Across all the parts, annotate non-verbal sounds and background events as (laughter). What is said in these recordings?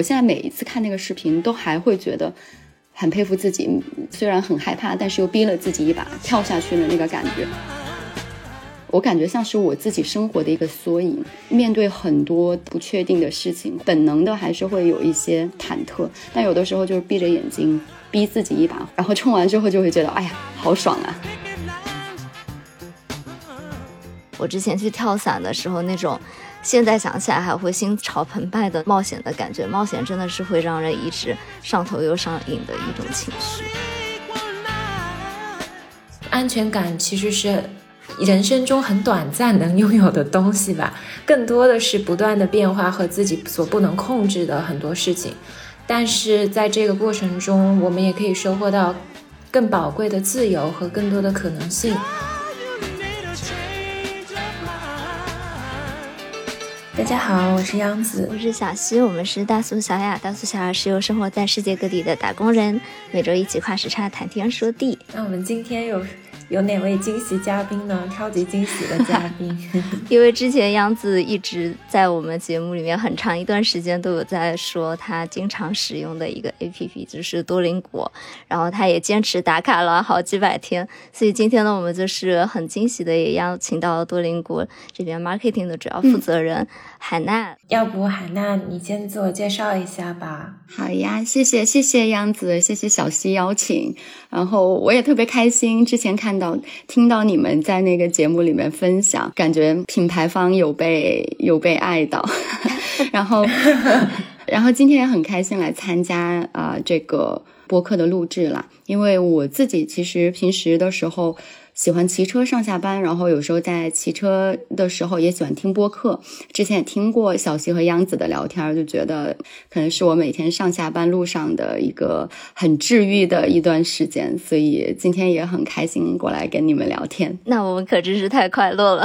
我现在每一次看那个视频，都还会觉得很佩服自己，虽然很害怕，但是又逼了自己一把跳下去的那个感觉。我感觉像是我自己生活的一个缩影。面对很多不确定的事情，本能的还是会有一些忐忑，但有的时候就是闭着眼睛逼自己一把，然后冲完之后就会觉得，哎呀，好爽啊！我之前去跳伞的时候，那种现在想起来还会心潮澎湃的冒险的感觉，冒险真的是会让人一直上头又上瘾的一种情绪。安全感其实是。人生中很短暂能拥有的东西吧，更多的是不断的变化和自己所不能控制的很多事情。但是在这个过程中，我们也可以收获到更宝贵的自由和更多的可能性。大家好，我是央子，我是小溪，我们是大苏小雅。大苏小雅是由生活在世界各地的打工人，每周一起跨时差谈天说地。那我们今天有。有哪位惊喜嘉宾呢？超级惊喜的嘉宾，(laughs) 因为之前杨子一直在我们节目里面很长一段时间都有在说他经常使用的一个 APP 就是多邻国，然后他也坚持打卡了好几百天，所以今天呢，我们就是很惊喜的也邀请到了多邻国这边 marketing 的主要负责人海娜。要不海娜你先自我介绍一下吧？好呀，谢谢谢谢杨子，谢谢小溪邀请，然后我也特别开心，之前看。到听到你们在那个节目里面分享，感觉品牌方有被有被爱到，(laughs) 然后然后今天也很开心来参加啊这个播客的录制了，因为我自己其实平时的时候。喜欢骑车上下班，然后有时候在骑车的时候也喜欢听播客。之前也听过小溪和央子的聊天，就觉得可能是我每天上下班路上的一个很治愈的一段时间，所以今天也很开心过来跟你们聊天。那我们可真是太快乐了，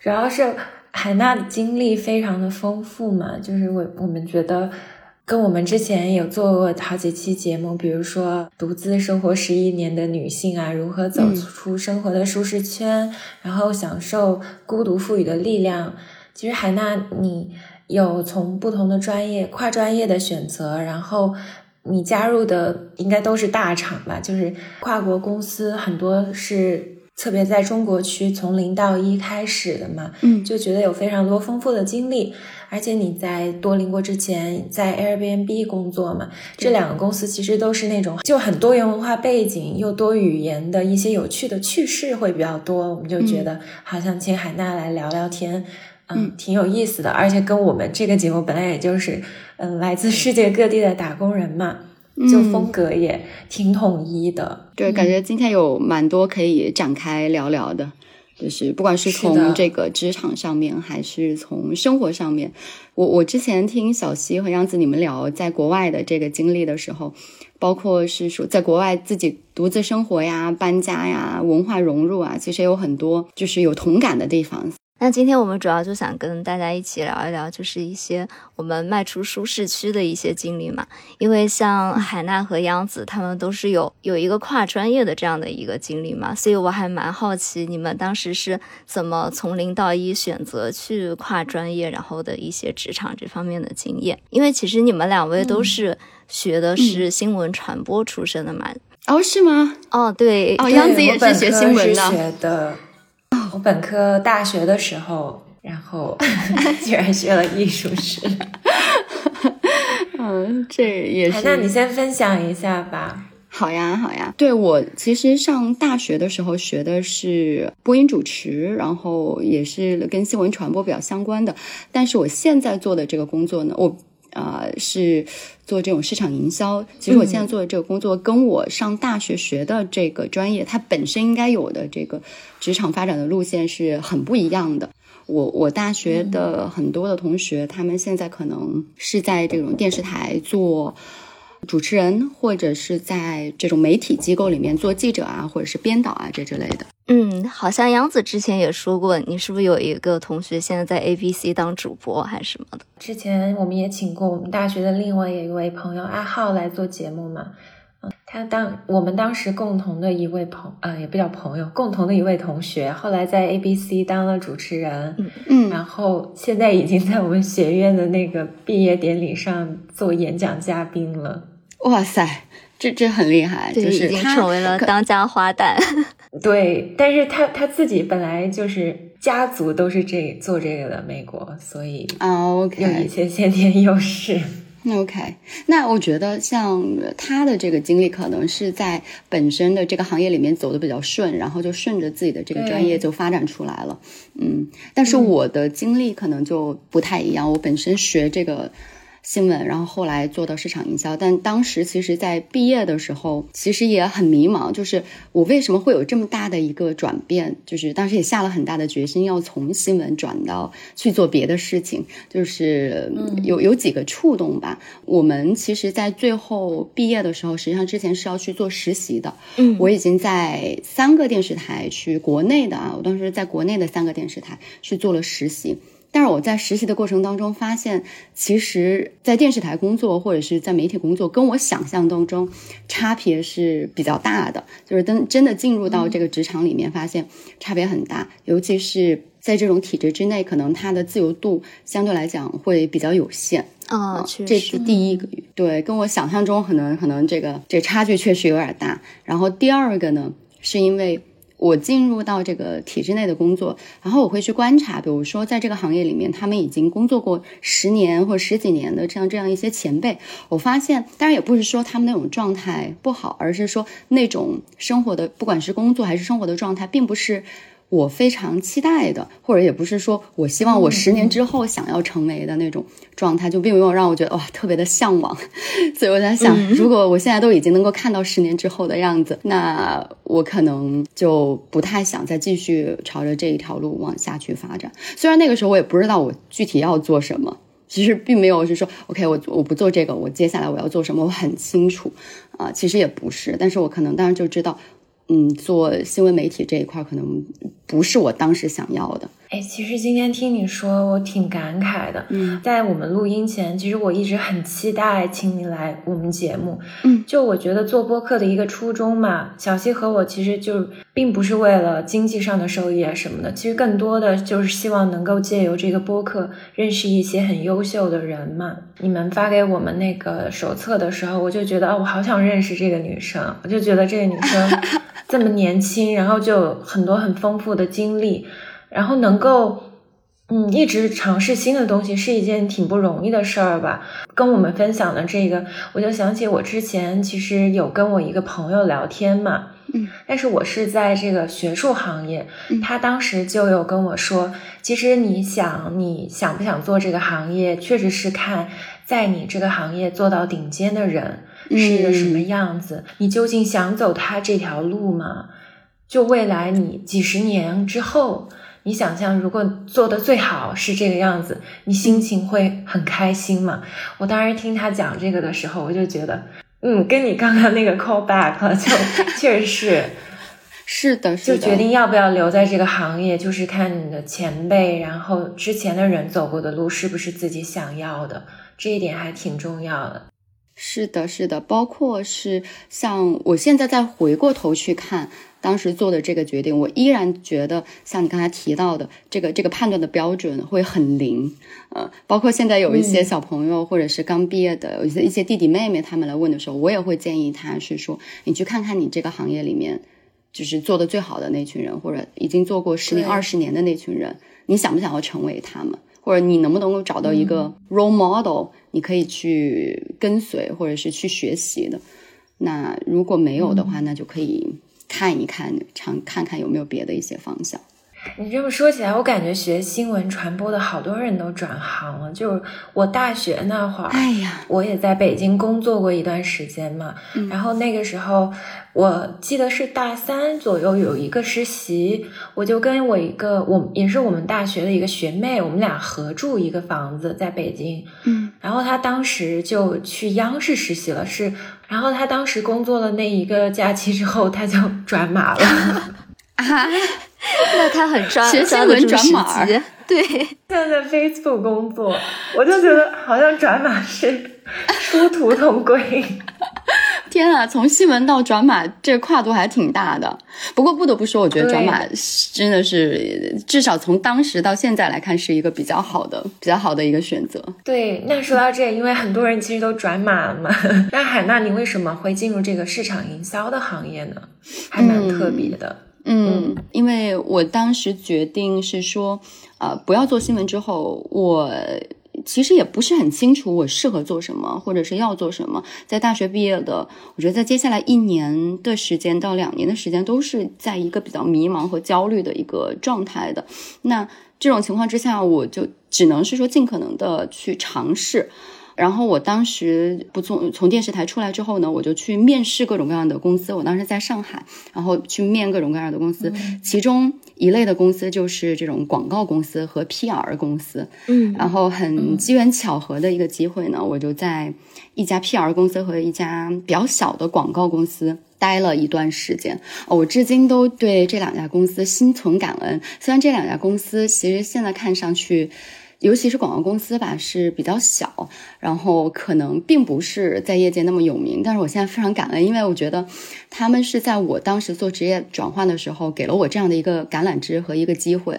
主要是海娜的经历非常的丰富嘛，就是我我们觉得。跟我们之前有做过好几期节目，比如说独自生活十一年的女性啊，如何走出生活的舒适圈，然后享受孤独赋予的力量。其实海娜，你有从不同的专业跨专业的选择，然后你加入的应该都是大厂吧，就是跨国公司，很多是特别在中国区从零到一开始的嘛，嗯，就觉得有非常多丰富的经历。而且你在多邻国之前在 Airbnb 工作嘛？这两个公司其实都是那种就很多元文化背景又多语言的一些有趣的趣事会比较多。我们就觉得好像请海娜来聊聊天，嗯，挺有意思的。而且跟我们这个节目本来也就是嗯来自世界各地的打工人嘛，就风格也挺统一的。对，感觉今天有蛮多可以展开聊聊的。就是不管是从这个职场上面，还是从生活上面，我我之前听小溪和杨子你们聊在国外的这个经历的时候，包括是说在国外自己独自生活呀、搬家呀、文化融入啊，其实有很多就是有同感的地方。那今天我们主要就想跟大家一起聊一聊，就是一些我们迈出舒适区的一些经历嘛。因为像海娜和央子他们都是有有一个跨专业的这样的一个经历嘛，所以我还蛮好奇你们当时是怎么从零到一选择去跨专业，然后的一些职场这方面的经验。因为其实你们两位都是学的是新闻传播出身的嘛。哦，是吗？哦，对，哦，杨子也是学新闻的，学的。我本科大学的时候，然后 (laughs) 居然学了艺术史。(laughs) 嗯，这也是。那你先分享一下吧。好呀，好呀。对我其实上大学的时候学的是播音主持，然后也是跟新闻传播比较相关的。但是我现在做的这个工作呢，我啊是做这种市场营销。其实我现在做的这个工作，跟我上大学学的这个专业，它本身应该有的这个。职场发展的路线是很不一样的。我我大学的很多的同学，他们现在可能是在这种电视台做主持人，或者是在这种媒体机构里面做记者啊，或者是编导啊这之类的。嗯，好像杨子之前也说过，你是不是有一个同学现在在 ABC 当主播还是什么的？之前我们也请过我们大学的另外一位朋友阿浩来做节目嘛。他当我们当时共同的一位朋呃也不叫朋友，共同的一位同学，后来在 ABC 当了主持人，嗯，然后现在已经在我们学院的那个毕业典礼上做演讲嘉宾了。哇塞，这这很厉害，就是已经成为了当家花旦。(laughs) 对，但是他他自己本来就是家族都是这做这个的美国，所以啊，OK，有一些先天优势。OK，那我觉得像他的这个经历，可能是在本身的这个行业里面走的比较顺，然后就顺着自己的这个专业就发展出来了。嗯，但是我的经历可能就不太一样，我本身学这个。新闻，然后后来做到市场营销，但当时其实，在毕业的时候，其实也很迷茫，就是我为什么会有这么大的一个转变？就是当时也下了很大的决心，要从新闻转到去做别的事情，就是有有几个触动吧。我们其实，在最后毕业的时候，实际上之前是要去做实习的。嗯，我已经在三个电视台去国内的啊，我当时在国内的三个电视台去做了实习。但是我在实习的过程当中发现，其实，在电视台工作或者是在媒体工作，跟我想象当中差别是比较大的。就是真真的进入到这个职场里面，发现差别很大。尤其是在这种体制之内，可能它的自由度相对来讲会比较有限。啊，这是第一个，对，跟我想象中可能可能这个这个差距确实有点大。然后第二个呢，是因为。我进入到这个体制内的工作，然后我会去观察，比如说在这个行业里面，他们已经工作过十年或十几年的这样这样一些前辈，我发现，当然也不是说他们那种状态不好，而是说那种生活的，不管是工作还是生活的状态，并不是。我非常期待的，或者也不是说我希望我十年之后想要成为的那种状态，就并没有让我觉得哇特别的向往。(laughs) 所以我在想，如果我现在都已经能够看到十年之后的样子，那我可能就不太想再继续朝着这一条路往下去发展。虽然那个时候我也不知道我具体要做什么，其实并没有是说 OK，我我不做这个，我接下来我要做什么，我很清楚啊。其实也不是，但是我可能当时就知道。嗯，做新闻媒体这一块可能不是我当时想要的。哎，其实今天听你说，我挺感慨的。嗯，在我们录音前，其实我一直很期待请你来我们节目。嗯，就我觉得做播客的一个初衷嘛，小西和我其实就并不是为了经济上的收益啊什么的，其实更多的就是希望能够借由这个播客认识一些很优秀的人嘛。你们发给我们那个手册的时候，我就觉得，哦，我好想认识这个女生，我就觉得这个女生 (laughs) 这么年轻，然后就有很多很丰富的经历。然后能够，嗯，一直尝试新的东西是一件挺不容易的事儿吧。跟我们分享的这个，我就想起我之前其实有跟我一个朋友聊天嘛，嗯，但是我是在这个学术行业，他当时就有跟我说，其实你想你想不想做这个行业，确实是看在你这个行业做到顶尖的人是一个什么样子，你究竟想走他这条路吗？就未来你几十年之后。你想象，如果做的最好是这个样子，你心情会很开心吗？我当时听他讲这个的时候，我就觉得，嗯，跟你刚刚那个 call back 就 (laughs) 确实是，是的，就决定要不要留在这个行业，就是看你的前辈，然后之前的人走过的路是不是自己想要的，这一点还挺重要的。是的，是的，包括是像我现在再回过头去看。当时做的这个决定，我依然觉得像你刚才提到的这个这个判断的标准会很灵，呃，包括现在有一些小朋友或者是刚毕业的有一些一些弟弟妹妹他们来问的时候，我也会建议他是说，你去看看你这个行业里面就是做的最好的那群人，或者已经做过十年二十年的那群人，你想不想要成为他们，或者你能不能够找到一个 role model，你可以去跟随或者是去学习的。那如果没有的话，那就可以。看一看，尝看看有没有别的一些方向。你这么说起来，我感觉学新闻传播的好多人都转行了。就是我大学那会儿，哎呀，我也在北京工作过一段时间嘛。然后那个时候，我记得是大三左右有一个实习，我就跟我一个我也是我们大学的一个学妹，我们俩合住一个房子在北京。嗯，然后她当时就去央视实习了，是。然后她当时工作了那一个假期之后，她就转码了。啊。(laughs) (laughs) (laughs) 那他很专，学新闻转码，对。现 (laughs) 在在 Facebook 工作，我就觉得好像转码是殊途同归。(laughs) 天啊，从新闻到转码，这跨度还挺大的。不过不得不说，我觉得转码真的是至少从当时到现在来看，是一个比较好的、比较好的一个选择。对，那说到这，因为很多人其实都转码了嘛。那海娜，你为什么会进入这个市场营销的行业呢？还蛮特别的。嗯，因为我当时决定是说，呃，不要做新闻之后，我。其实也不是很清楚我适合做什么，或者是要做什么。在大学毕业的，我觉得在接下来一年的时间到两年的时间，都是在一个比较迷茫和焦虑的一个状态的。那这种情况之下，我就只能是说尽可能的去尝试。然后我当时不从从电视台出来之后呢，我就去面试各种各样的公司。我当时在上海，然后去面各种各样的公司，其中一类的公司就是这种广告公司和 PR 公司。嗯，然后很机缘巧合的一个机会呢，我就在一家 PR 公司和一家比较小的广告公司待了一段时间。我至今都对这两家公司心存感恩。虽然这两家公司其实现在看上去。尤其是广告公司吧，是比较小，然后可能并不是在业界那么有名。但是我现在非常感恩，因为我觉得他们是在我当时做职业转换的时候，给了我这样的一个橄榄枝和一个机会，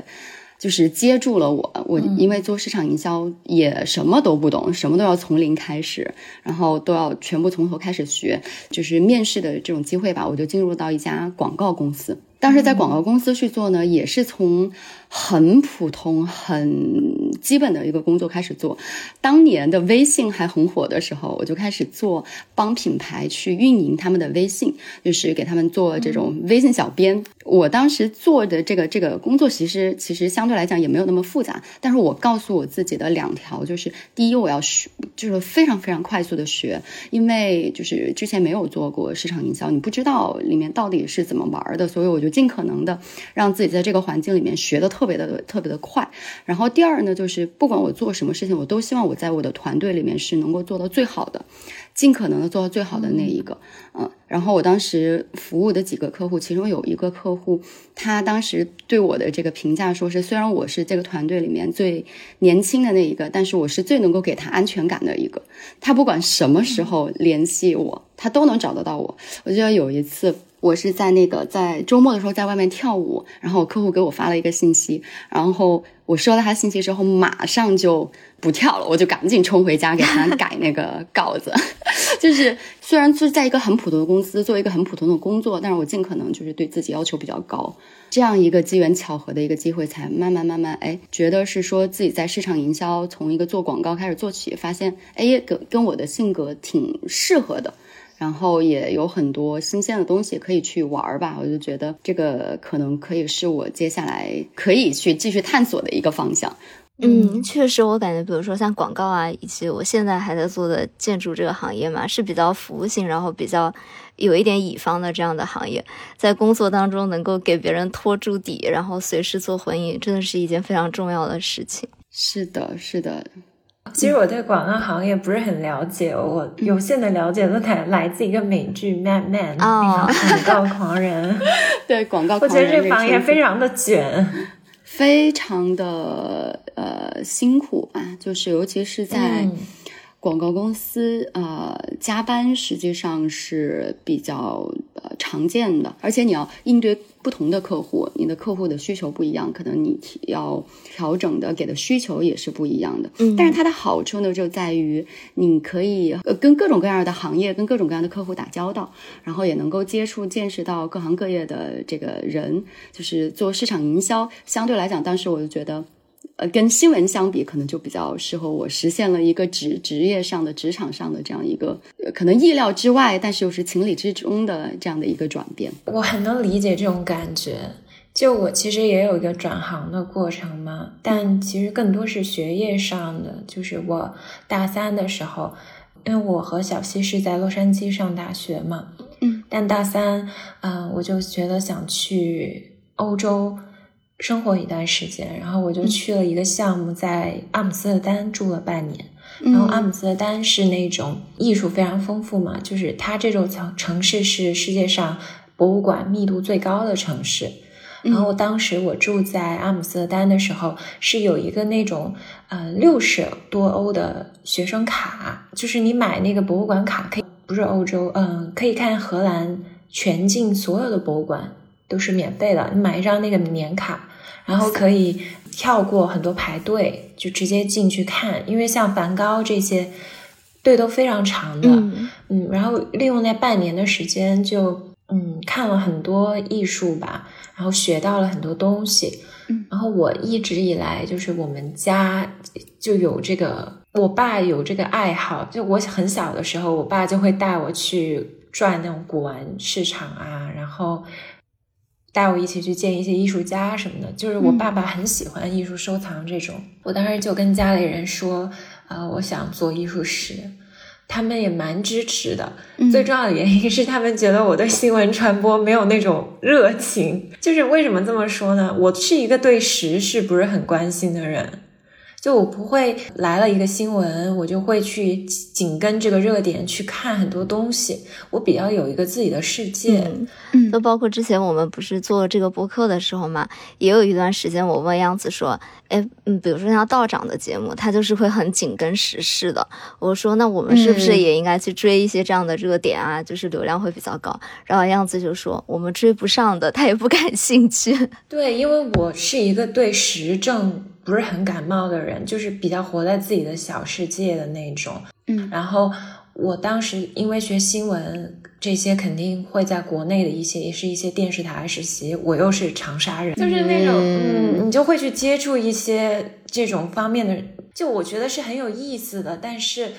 就是接住了我。我因为做市场营销也什么都不懂，什么都要从零开始，然后都要全部从头开始学。就是面试的这种机会吧，我就进入到一家广告公司。当时在广告公司去做呢，也是从很普通、很基本的一个工作开始做。当年的微信还很火的时候，我就开始做帮品牌去运营他们的微信，就是给他们做这种微信小编。我当时做的这个这个工作，其实其实相对来讲也没有那么复杂。但是我告诉我自己的两条就是：第一，我要学，就是非常非常快速的学，因为就是之前没有做过市场营销，你不知道里面到底是怎么玩的，所以我就。尽可能的让自己在这个环境里面学的特别的特别的快，然后第二呢，就是不管我做什么事情，我都希望我在我的团队里面是能够做到最好的。尽可能的做到最好的那一个，嗯，然后我当时服务的几个客户，其中有一个客户，他当时对我的这个评价说是，虽然我是这个团队里面最年轻的那一个，但是我是最能够给他安全感的一个。他不管什么时候联系我，他都能找得到我。我记得有一次，我是在那个在周末的时候在外面跳舞，然后我客户给我发了一个信息，然后我收到他信息之后，马上就。不跳了，我就赶紧冲回家给他改那个稿子。(laughs) 就是虽然是在一个很普通的公司做一个很普通的工作，但是我尽可能就是对自己要求比较高。这样一个机缘巧合的一个机会，才慢慢慢慢哎，觉得是说自己在市场营销从一个做广告开始做起，发现哎跟跟我的性格挺适合的，然后也有很多新鲜的东西可以去玩儿吧。我就觉得这个可能可以是我接下来可以去继续探索的一个方向。嗯，确实，我感觉，比如说像广告啊，以及我现在还在做的建筑这个行业嘛，是比较服务性，然后比较有一点乙方的这样的行业，在工作当中能够给别人托住底，然后随时做回应，真的是一件非常重要的事情。是的，是的。其实我对广告行业不是很了解，我有限的了解都来来自一个美剧《Mad Men》啊，广告狂人。(laughs) 对广告，我觉得这个行业非常的卷。非常的呃辛苦吧，就是尤其是在广告公司，呃，加班实际上是比较呃常见的，而且你要应对。不同的客户，你的客户的需求不一样，可能你要调整的给的需求也是不一样的。嗯，但是它的好处呢，就在于你可以呃跟各种各样的行业、跟各种各样的客户打交道，然后也能够接触、见识到各行各业的这个人。就是做市场营销，相对来讲，当时我就觉得。呃，跟新闻相比，可能就比较适合我实现了一个职职业上的职场上的这样一个呃可能意料之外，但是又是情理之中的这样的一个转变。我很能理解这种感觉。就我其实也有一个转行的过程嘛，但其实更多是学业上的。就是我大三的时候，因为我和小西是在洛杉矶上大学嘛，嗯，但大三，嗯，我就觉得想去欧洲。生活一段时间，然后我就去了一个项目，在阿姆斯特丹住了半年。然后阿姆斯特丹是那种艺术非常丰富嘛，就是它这种城城市是世界上博物馆密度最高的城市。然后当时我住在阿姆斯特丹的时候，是有一个那种呃六十多欧的学生卡，就是你买那个博物馆卡可以不是欧洲，嗯，可以看荷兰全境所有的博物馆都是免费的，你买一张那个年卡，然后可以跳过很多排队，就直接进去看。因为像梵高这些队都非常长的，嗯，然后利用那半年的时间就嗯看了很多艺术吧，然后学到了很多东西。然后我一直以来就是我们家就有这个，我爸有这个爱好。就我很小的时候，我爸就会带我去转那种古玩市场啊，然后带我一起去见一些艺术家什么的。就是我爸爸很喜欢艺术收藏这种。我当时就跟家里人说，啊，我想做艺术史。他们也蛮支持的，最重要的原因是他们觉得我对新闻传播没有那种热情。就是为什么这么说呢？我是一个对时事不是很关心的人。就我不会来了一个新闻，我就会去紧跟这个热点去看很多东西。我比较有一个自己的世界，嗯，就包括之前我们不是做这个播客的时候嘛，也有一段时间我问样子说，哎，嗯，比如说像道长的节目，他就是会很紧跟时事的。我说那我们是不是也应该去追一些这样的热点啊？就是流量会比较高。然后样子就说我们追不上的，他也不感兴趣。(laughs) 对，因为我是一个对时政。不是很感冒的人，就是比较活在自己的小世界的那种。嗯，然后我当时因为学新闻，这些肯定会在国内的一些，也是一些电视台实习。我又是长沙人，就是那种，嗯，你就会去接触一些这种方面的，就我觉得是很有意思的。但是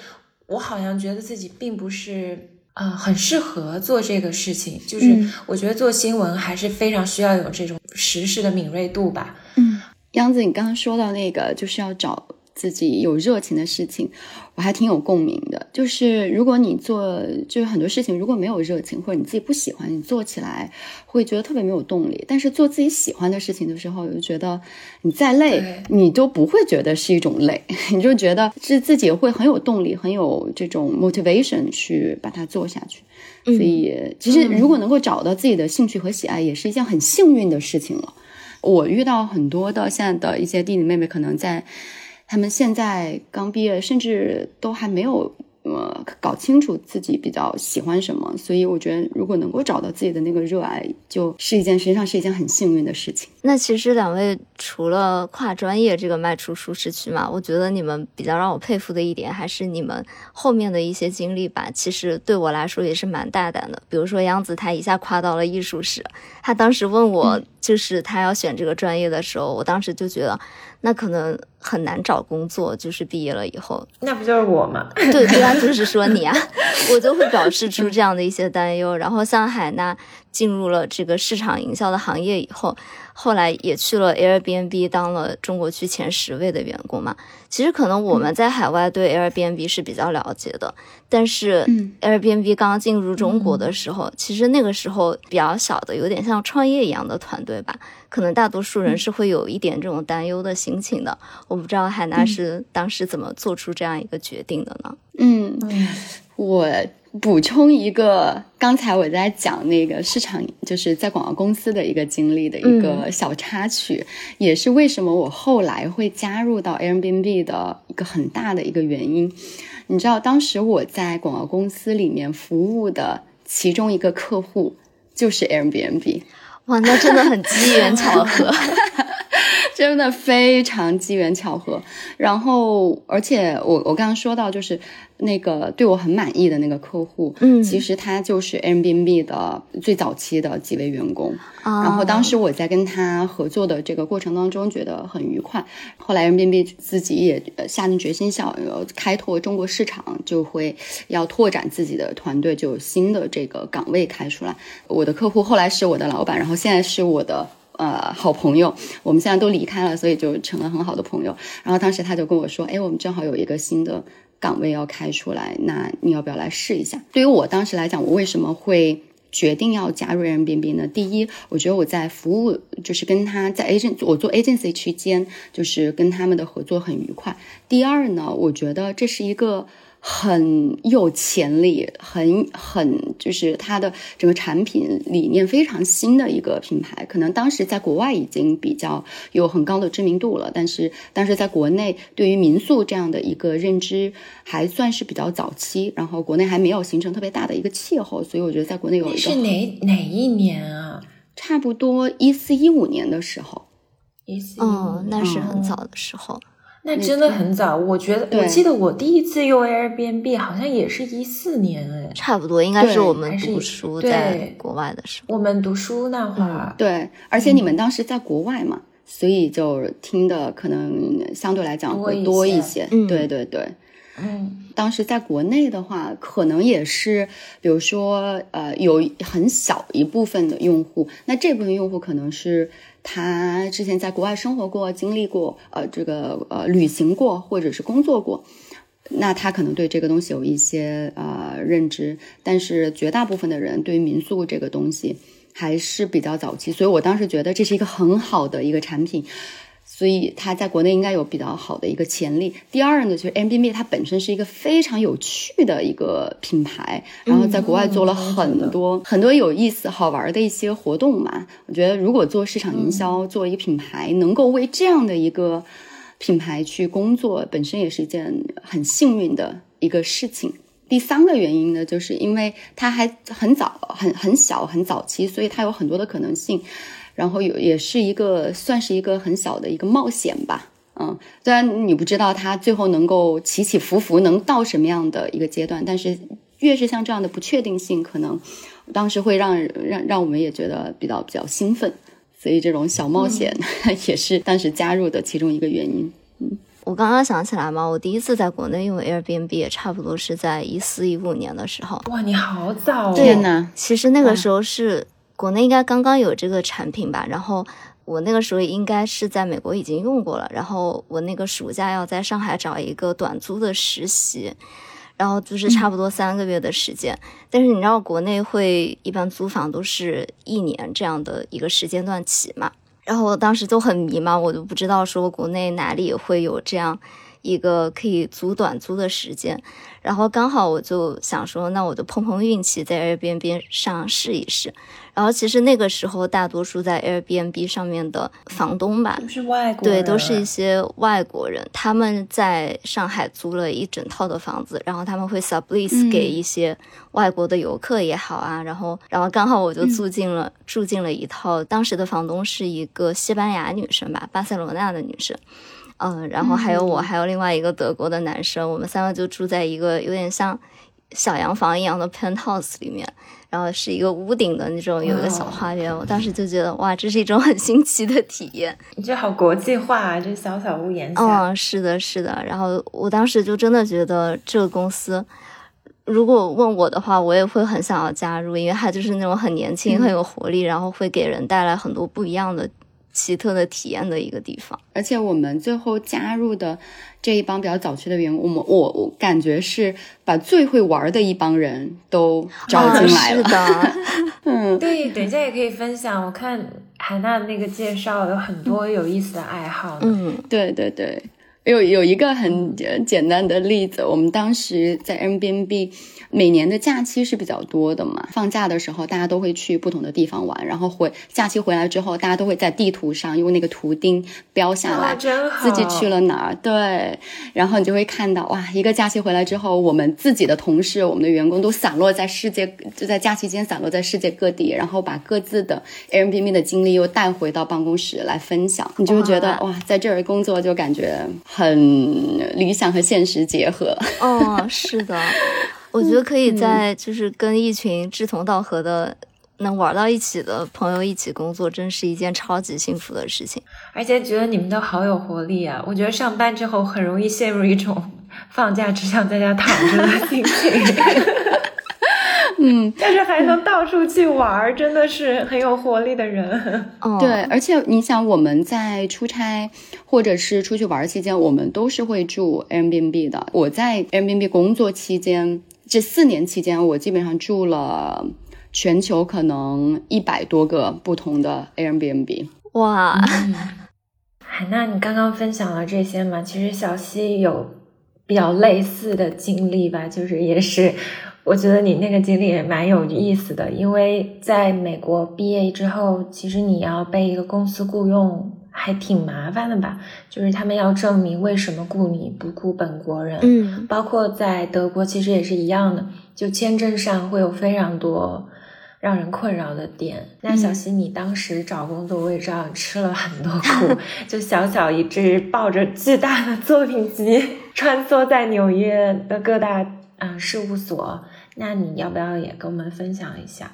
我好像觉得自己并不是啊，很适合做这个事情。就是我觉得做新闻还是非常需要有这种时事的敏锐度吧。嗯。杨子，你刚刚说到那个，就是要找自己有热情的事情，我还挺有共鸣的。就是如果你做，就是很多事情如果没有热情，或者你自己不喜欢，你做起来会觉得特别没有动力。但是做自己喜欢的事情的时候，就觉得你再累，你都不会觉得是一种累，(laughs) 你就觉得是自己会很有动力，很有这种 motivation 去把它做下去。所以，其实如果能够找到自己的兴趣和喜爱，也是一件很幸运的事情了。我遇到很多的现在的一些弟弟妹妹，可能在他们现在刚毕业，甚至都还没有。呃，搞清楚自己比较喜欢什么，所以我觉得如果能够找到自己的那个热爱，就是一件实际上是一件很幸运的事情。那其实两位除了跨专业这个迈出舒适区嘛，我觉得你们比较让我佩服的一点，还是你们后面的一些经历吧。其实对我来说也是蛮大胆的。比如说杨子，他一下跨到了艺术史，他当时问我就是他要选这个专业的时候，我当时就觉得。那可能很难找工作，就是毕业了以后，那不就是我吗？(laughs) 对 (laughs) 对啊，就是说你啊，(laughs) 我就会表示出这样的一些担忧。然后像海娜进入了这个市场营销的行业以后。后来也去了 Airbnb 当了中国区前十位的员工嘛。其实可能我们在海外对 Airbnb 是比较了解的，但是 Airbnb 刚进入中国的时候，其实那个时候比较小的，有点像创业一样的团队吧。可能大多数人是会有一点这种担忧的心情的。我不知道海娜是当时怎么做出这样一个决定的呢？嗯，我。补充一个，刚才我在讲那个市场，就是在广告公司的一个经历的一个小插曲，也是为什么我后来会加入到 Airbnb 的一个很大的一个原因。你知道，当时我在广告公司里面服务的其中一个客户就是 Airbnb，哇，那真的很机缘巧合。(laughs) (laughs) 真的非常机缘巧合，然后而且我我刚刚说到就是那个对我很满意的那个客户，嗯，其实他就是 Airbnb 的最早期的几位员工，然后当时我在跟他合作的这个过程当中觉得很愉快，后来 Airbnb 自己也下定决心想要开拓中国市场，就会要拓展自己的团队，就有新的这个岗位开出来。我的客户后来是我的老板，然后现在是我的。呃，好朋友，我们现在都离开了，所以就成了很好的朋友。然后当时他就跟我说：“哎，我们正好有一个新的岗位要开出来，那你要不要来试一下？”对于我当时来讲，我为什么会决定要加入 M B B 呢？第一，我觉得我在服务，(laughs) 就是跟他在 agent 我做 agency 期间，就是跟他们的合作很愉快。第二呢，我觉得这是一个。很有潜力，很很就是它的整个产品理念非常新的一个品牌，可能当时在国外已经比较有很高的知名度了，但是当时在国内对于民宿这样的一个认知还算是比较早期，然后国内还没有形成特别大的一个气候，所以我觉得在国内有一个是哪哪一年啊？差不多一四一五年的时候，一四哦，那是很早的时候。那真的很早，我觉得，我记得我第一次用 Airbnb 好像也是一四年，哎，差不多，应该是我们读书在国外的时候。我们读书那会儿，对，而且你们当时在国外嘛，所以就听的可能相对来讲会多一些。对对对，嗯，当时在国内的话，可能也是，比如说，呃，有很小一部分的用户，那这部分用户可能是。他之前在国外生活过，经历过，呃，这个呃旅行过，或者是工作过，那他可能对这个东西有一些呃认知，但是绝大部分的人对于民宿这个东西还是比较早期，所以我当时觉得这是一个很好的一个产品。所以它在国内应该有比较好的一个潜力。第二呢，就是 M B B 它本身是一个非常有趣的一个品牌，然后在国外做了很多很多有意思、好玩的一些活动嘛。我觉得如果做市场营销，做一个品牌，能够为这样的一个品牌去工作，本身也是一件很幸运的一个事情。第三个原因呢，就是因为它还很早、很很小、很早期，所以它有很多的可能性。然后有也是一个算是一个很小的一个冒险吧，嗯，虽然你不知道它最后能够起起伏伏能到什么样的一个阶段，但是越是像这样的不确定性，可能当时会让让让我们也觉得比较比较兴奋，所以这种小冒险 (laughs) 也是当时加入的其中一个原因。嗯，我刚刚想起来嘛，我第一次在国内用 Airbnb 也差不多是在一四一五年的时候。哇，你好早！天呐，其实那个时候是。国内应该刚刚有这个产品吧，然后我那个时候应该是在美国已经用过了，然后我那个暑假要在上海找一个短租的实习，然后就是差不多三个月的时间，但是你知道国内会一般租房都是一年这样的一个时间段起嘛，然后我当时就很迷茫，我都不知道说国内哪里会有这样。一个可以租短租的时间，然后刚好我就想说，那我就碰碰运气，在 Airbnb 上试一试。然后其实那个时候，大多数在 Airbnb 上面的房东吧，都是外国对，都是一些外国人。他们在上海租了一整套的房子，然后他们会 sublease 给一些外国的游客也好啊。然后，然后刚好我就住进了住进了一套，当时的房东是一个西班牙女生吧，巴塞罗那的女生。嗯，然后还有我，还有另外一个德国的男生，我们三个就住在一个有点像小洋房一样的 penthouse 里面，然后是一个屋顶的那种，有一个小花园。我当时就觉得，哇，这是一种很新奇的体验。你这好国际化啊，这小小屋檐下。嗯，是的，是的。然后我当时就真的觉得这个公司，如果问我的话，我也会很想要加入，因为他就是那种很年轻、很有活力，然后会给人带来很多不一样的。奇特的体验的一个地方，而且我们最后加入的这一帮比较早期的员工，我们我我感觉是把最会玩的一帮人都招进来了。是的，(laughs) 嗯，对，等一下也可以分享。我看海娜那个介绍有很多有意思的爱好。嗯，对对对，有有一个很简单的例子，我们当时在 n b n b 每年的假期是比较多的嘛，放假的时候大家都会去不同的地方玩，然后回假期回来之后，大家都会在地图上用那个图钉标下来，自己去了哪儿。对，然后你就会看到哇，一个假期回来之后，我们自己的同事、我们的员工都散落在世界，就在假期间散落在世界各地，然后把各自的 Airbnb 的经历又带回到办公室来分享，你就会觉得哇，在这儿工作就感觉很理想和现实结合。(laughs) 哦，是的。我觉得可以在就是跟一群志同道合的、能玩到一起的朋友一起工作，真是一件超级幸福的事情。而且觉得你们都好有活力啊！我觉得上班之后很容易陷入一种 (laughs) 放假只想在家躺着的心情。(laughs) 嗯，(laughs) 但是还能到处去玩，真的是很有活力的人。对，而且你想，我们在出差或者是出去玩期间，我们都是会住 Airbnb 的。我在 Airbnb 工作期间。这四年期间，我基本上住了全球可能一百多个不同的 Airbnb。哇，海娜，你刚刚分享了这些嘛？其实小溪有比较类似的经历吧，就是也是，我觉得你那个经历也蛮有意思的，因为在美国毕业之后，其实你要被一个公司雇佣，还挺麻烦的吧？就是他们要证明为什么雇你不雇本国人，嗯，包括在德国其实也是一样的，就签证上会有非常多。让人困扰的点。那小溪，你当时找工作，我也知道吃了很多苦，(laughs) 就小小一只抱着巨大的作品集，穿梭在纽约的各大嗯事务所。那你要不要也跟我们分享一下？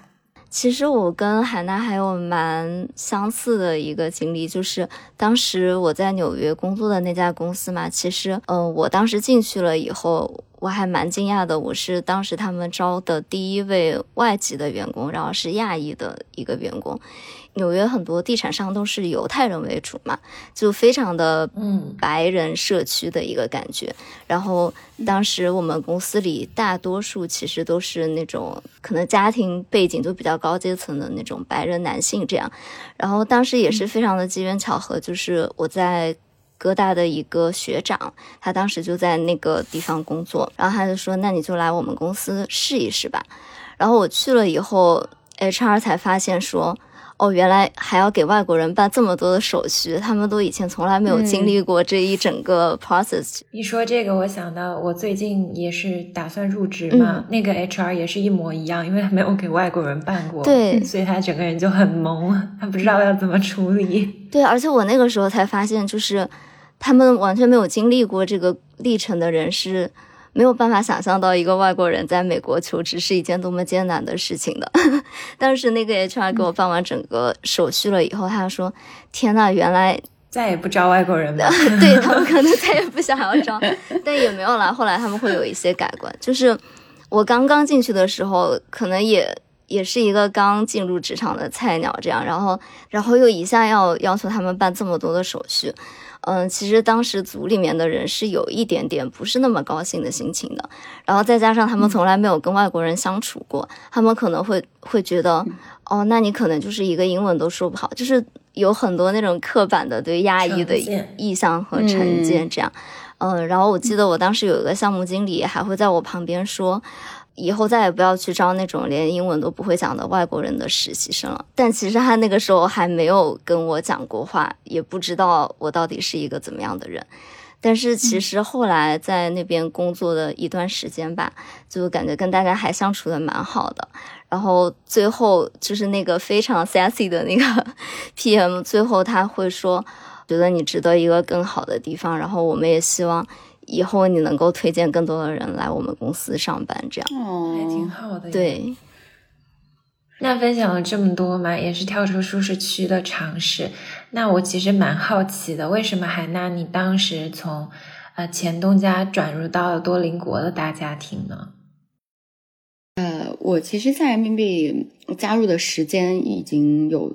其实我跟海娜还有蛮相似的一个经历，就是当时我在纽约工作的那家公司嘛。其实，嗯，我当时进去了以后。我还蛮惊讶的，我是当时他们招的第一位外籍的员工，然后是亚裔的一个员工。纽约很多地产商都是犹太人为主嘛，就非常的嗯白人社区的一个感觉。然后当时我们公司里大多数其实都是那种可能家庭背景都比较高阶层的那种白人男性这样。然后当时也是非常的机缘巧合，就是我在。哥大的一个学长，他当时就在那个地方工作，然后他就说：“那你就来我们公司试一试吧。”然后我去了以后，HR 才发现说：“哦，原来还要给外国人办这么多的手续，他们都以前从来没有经历过这一整个 process。”一说这个，我想到我最近也是打算入职嘛，那个 HR 也是一模一样，因为他没有给外国人办过，对，所以他整个人就很懵，他不知道要怎么处理。对，而且我那个时候才发现，就是。他们完全没有经历过这个历程的人是没有办法想象到一个外国人在美国求职是一件多么艰难的事情的。(laughs) 但是那个 HR 给我办完整个手续了以后，他说：“天呐，原来再也不招外国人了。(laughs) ”对他们可能再也不想要招，(laughs) 但也没有啦。后来他们会有一些改观。就是我刚刚进去的时候，可能也也是一个刚进入职场的菜鸟这样，然后然后又一下要要求他们办这么多的手续。嗯，其实当时组里面的人是有一点点不是那么高兴的心情的，然后再加上他们从来没有跟外国人相处过，他们可能会会觉得，哦，那你可能就是一个英文都说不好，就是有很多那种刻板的对亚裔的意向和成见这样。嗯，然后我记得我当时有一个项目经理还会在我旁边说。以后再也不要去招那种连英文都不会讲的外国人的实习生了。但其实他那个时候还没有跟我讲过话，也不知道我到底是一个怎么样的人。但是其实后来在那边工作的一段时间吧，就感觉跟大家还相处的蛮好的。然后最后就是那个非常 sassy 的那个 (laughs) PM，最后他会说，觉得你值得一个更好的地方。然后我们也希望。以后你能够推荐更多的人来我们公司上班，这样哦，还挺好的。对，那分享了这么多嘛，也是跳出舒适区的尝试。那我其实蛮好奇的，为什么海娜你当时从呃前东家转入到了多邻国的大家庭呢？呃，我其实，在人民币加入的时间已经有。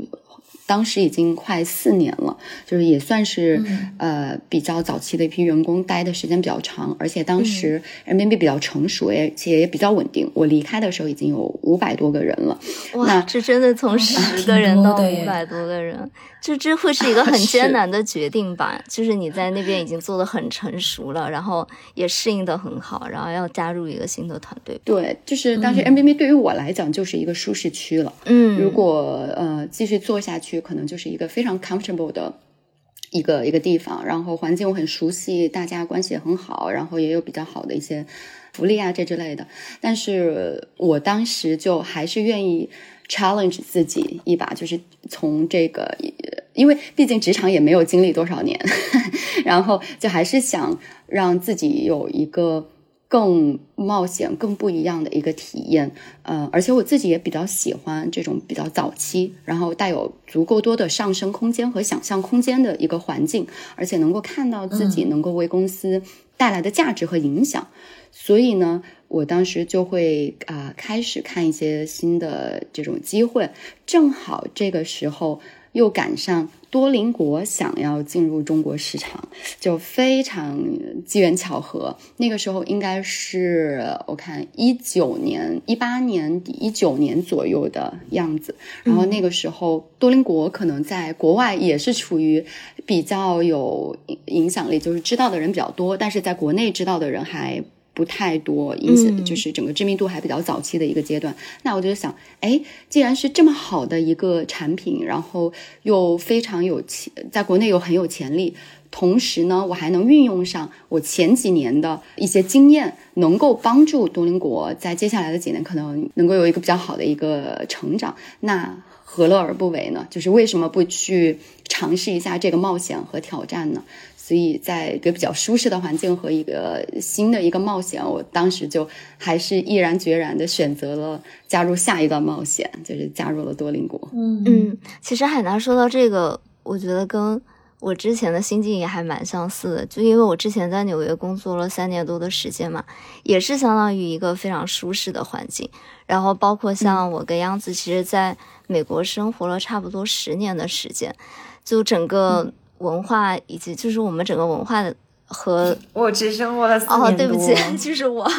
当时已经快四年了，就是也算是呃比较早期的一批员工，待的时间比较长，而且当时人民币比较成熟，而且也比较稳定。我离开的时候已经有五百多个人了，哇，这真的从十个人到五百多个人。这这会是一个很艰难的决定吧？就是你在那边已经做的很成熟了，然后也适应的很好，然后要加入一个新的团队。对，就是当时 M B B 对于我来讲就是一个舒适区了。嗯，如果呃继续做去，可能就是一个非常 comfortable 的一个一个地方，然后环境我很熟悉，大家关系也很好，然后也有比较好的一些福利啊这之类的。但是我当时就还是愿意。challenge 自己一把，就是从这个，因为毕竟职场也没有经历多少年，(laughs) 然后就还是想让自己有一个更冒险、更不一样的一个体验。呃，而且我自己也比较喜欢这种比较早期，然后带有足够多的上升空间和想象空间的一个环境，而且能够看到自己能够为公司带来的价值和影响。所以呢。我当时就会啊开始看一些新的这种机会，正好这个时候又赶上多邻国想要进入中国市场，就非常机缘巧合。那个时候应该是我看一九年、一八年底、一九年左右的样子。然后那个时候多邻国可能在国外也是处于比较有影响力，就是知道的人比较多，但是在国内知道的人还。不太多，因此就是整个知名度还比较早期的一个阶段。那我就想，哎，既然是这么好的一个产品，然后又非常有潜，在国内又很有潜力，同时呢，我还能运用上我前几年的一些经验，能够帮助多邻国在接下来的几年可能能够有一个比较好的一个成长，那何乐而不为呢？就是为什么不去尝试一下这个冒险和挑战呢？所以在一个比较舒适的环境和一个新的一个冒险，我当时就还是毅然决然的选择了加入下一段冒险，就是加入了多邻国。嗯嗯，其实海南说到这个，我觉得跟我之前的心境也还蛮相似的，就因为我之前在纽约工作了三年多的时间嘛，也是相当于一个非常舒适的环境。然后包括像我跟央子，其实在美国生活了差不多十年的时间，就整个。文化以及就是我们整个文化的和我只生活了四年多。哦，对不起，(laughs) 就是我，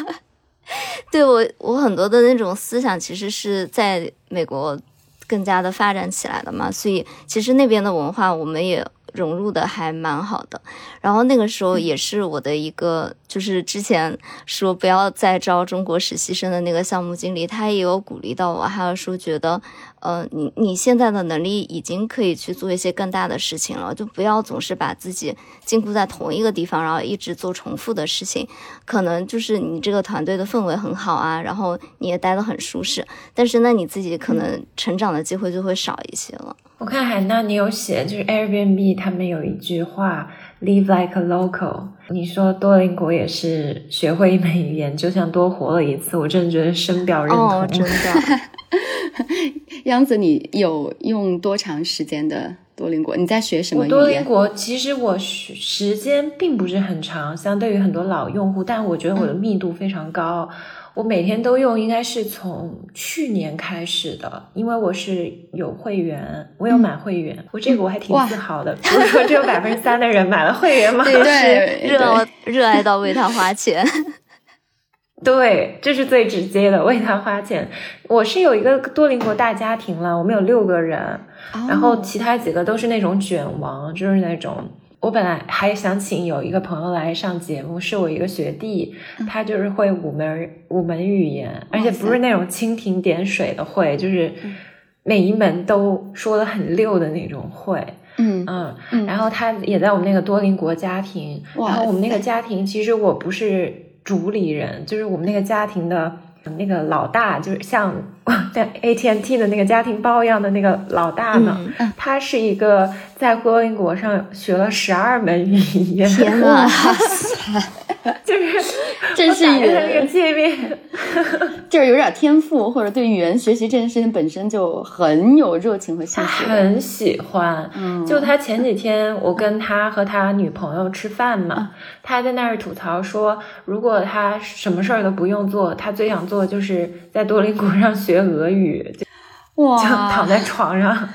(laughs) 对我我很多的那种思想其实是在美国更加的发展起来的嘛，所以其实那边的文化我们也。融入的还蛮好的，然后那个时候也是我的一个，就是之前说不要再招中国实习生的那个项目经理，他也有鼓励到我，还有说觉得，呃，你你现在的能力已经可以去做一些更大的事情了，就不要总是把自己禁锢在同一个地方，然后一直做重复的事情，可能就是你这个团队的氛围很好啊，然后你也待得很舒适，但是那你自己可能成长的机会就会少一些了。我看海娜，你有写，就是 Airbnb 他们有一句话，Live like a local。你说多邻国也是学会一门语言，就像多活了一次。我真的觉得深表认同。真的，(laughs) 杨子，你有用多长时间的多邻国？你在学什么语言？多邻国其实我时间并不是很长，相对于很多老用户，但我觉得我的密度非常高。我每天都用，应该是从去年开始的，因为我是有会员，我有买会员，我这个我还挺自豪的。不是说只有百分之三的人买了会员吗？对，热热爱到为他花钱。(laughs) 对，这是最直接的，为他花钱。我是有一个多邻国大家庭了，我们有六个人，然后其他几个都是那种卷王，就是那种。我本来还想请有一个朋友来上节目，是我一个学弟，他就是会五门五门语言，而且不是那种蜻蜓点水的会，就是每一门都说的很溜的那种会。嗯嗯，然后他也在我们那个多邻国家庭，然后我们那个家庭其实我不是主理人，就是我们那个家庭的。那个老大就是像 (laughs) 在 AT&T 的那个家庭包一样的那个老大呢，他是一个在婚姻国上学了十二门语言。天呐！(laughs) 就是这是语言那个界面，(laughs) 就是有点天赋，或者对语言学习这件事情本身就很有热情和兴趣，很喜欢。嗯，就他前几天我跟他和他女朋友吃饭嘛，他在那儿吐槽说，如果他什么事儿都不用做，他最想做的就是在多邻国上学俄语，就哇，躺在床上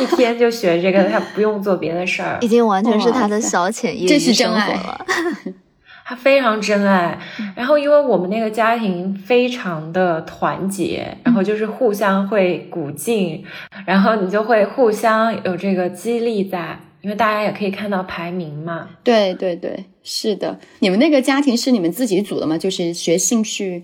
一天就学这个，他不用做别的事儿，已经完全是他的小潜意识生活了。(laughs) 他非常真爱，然后因为我们那个家庭非常的团结，然后就是互相会鼓劲，然后你就会互相有这个激励在，因为大家也可以看到排名嘛。对对对，是的。你们那个家庭是你们自己组的吗？就是学兴趣，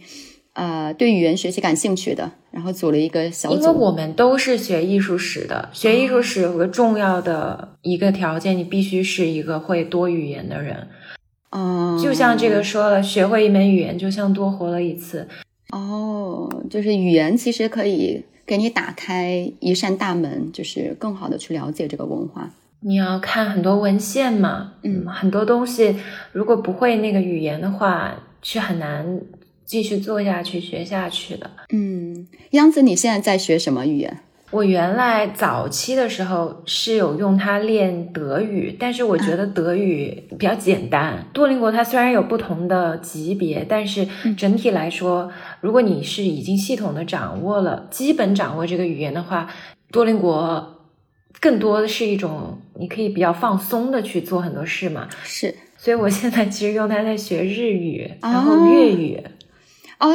呃，对语言学习感兴趣的，然后组了一个小组。因为我们都是学艺术史的，学艺术史有个重要的一个条件，你必须是一个会多语言的人。哦，就像这个说了，学会一门语言就像多活了一次。哦，就是语言其实可以给你打开一扇大门，就是更好的去了解这个文化。你要看很多文献嘛，嗯，很多东西如果不会那个语言的话，是很难继续做下去、学下去的。嗯，央子，你现在在学什么语言？我原来早期的时候是有用它练德语，但是我觉得德语比较简单。多邻国它虽然有不同的级别，但是整体来说，如果你是已经系统的掌握了、基本掌握这个语言的话，多邻国更多的是一种你可以比较放松的去做很多事嘛。是，所以我现在其实用它在学日语，然后粤语。哦，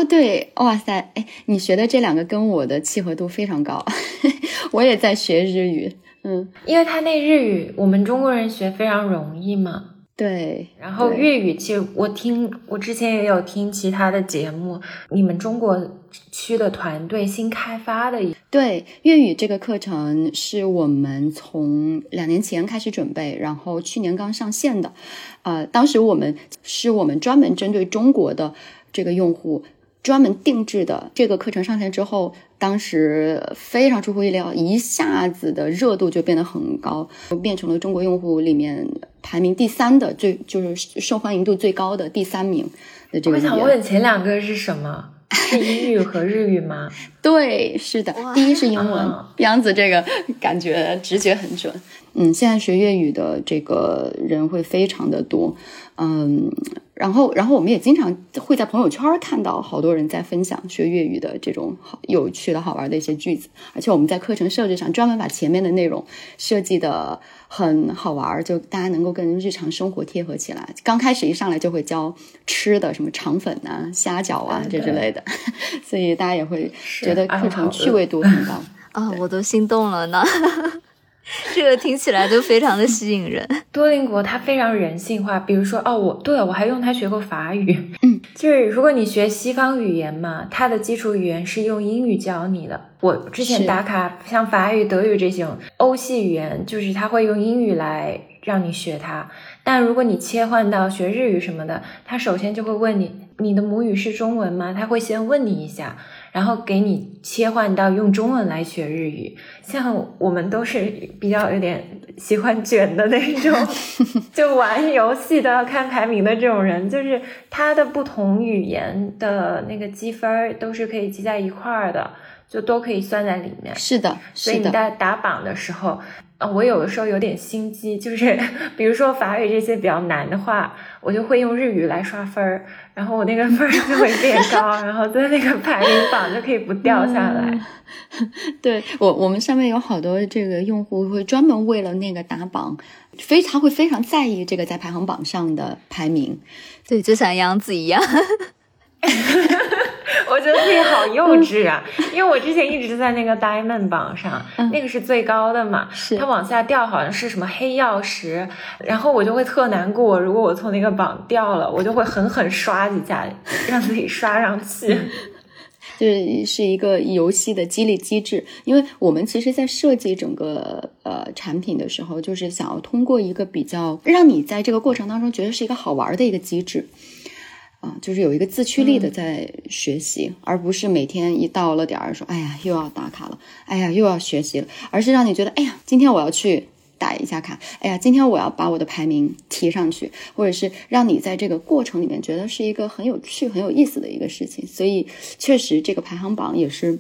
对，哇塞，哎，你学的这两个跟我的契合度非常高，(laughs) 我也在学日语，嗯，因为他那日语我们中国人学非常容易嘛。对，然后粤语其实我听，我之前也有听其他的节目，你们中国区的团队新开发的。对，粤语这个课程是我们从两年前开始准备，然后去年刚上线的。呃，当时我们是我们专门针对中国的这个用户。专门定制的这个课程上线之后，当时非常出乎意料，一下子的热度就变得很高，变成了中国用户里面排名第三的最就是受欢迎度最高的第三名的这个。我想问前两个是什么？是英语和日语吗？(laughs) 对，是的，第一是英文。杨子这个感觉直觉很准。嗯，现在学粤语的这个人会非常的多。嗯。然后，然后我们也经常会在朋友圈看到好多人在分享学粤语的这种好有趣的好玩的一些句子，而且我们在课程设置上专门把前面的内容设计的很好玩，就大家能够跟日常生活贴合起来。刚开始一上来就会教吃的，什么肠粉啊、虾饺啊这之类的，所以大家也会觉得课程趣味度很高 (laughs) 啊，我都心动了呢。(laughs) 这个听起来就非常的吸引人。(laughs) 多邻国它非常人性化，比如说哦，我对我还用它学过法语。嗯，(laughs) 就是如果你学西方语言嘛，它的基础语言是用英语教你的。我之前打卡像法语、德语这种欧系语言，就是它会用英语来让你学它。但如果你切换到学日语什么的，他首先就会问你，你的母语是中文吗？他会先问你一下。然后给你切换到用中文来学日语，像我们都是比较有点喜欢卷的那种，(laughs) 就玩游戏都要看排名的这种人，就是他的不同语言的那个积分都是可以积在一块儿的，就都可以算在里面。是的，所以你在打榜的时候。我有的时候有点心机，就是比如说法语这些比较难的话，我就会用日语来刷分儿，然后我那个分儿就会变高，然后在那个排名榜就可以不掉下来。对我，我们上面有好多这个用户会专门为了那个打榜，非常会非常在意这个在排行榜上的排名，对，就像杨子一样。(laughs) (laughs) 我觉得自己好幼稚啊，因为我之前一直在那个 Diamond 榜上，那个是最高的嘛，它往下掉好像是什么黑曜石，然后我就会特难过。如果我从那个榜掉了，我就会狠狠刷几下，让自己刷上去。就是是一个游戏的激励机制，因为我们其实，在设计整个呃产品的时候，就是想要通过一个比较让你在这个过程当中觉得是一个好玩的一个机制。啊，就是有一个自驱力的在学习，而不是每天一到了点儿说，哎呀又要打卡了，哎呀又要学习了，而是让你觉得，哎呀今天我要去打一下卡，哎呀今天我要把我的排名提上去，或者是让你在这个过程里面觉得是一个很有趣、很有意思的一个事情。所以确实这个排行榜也是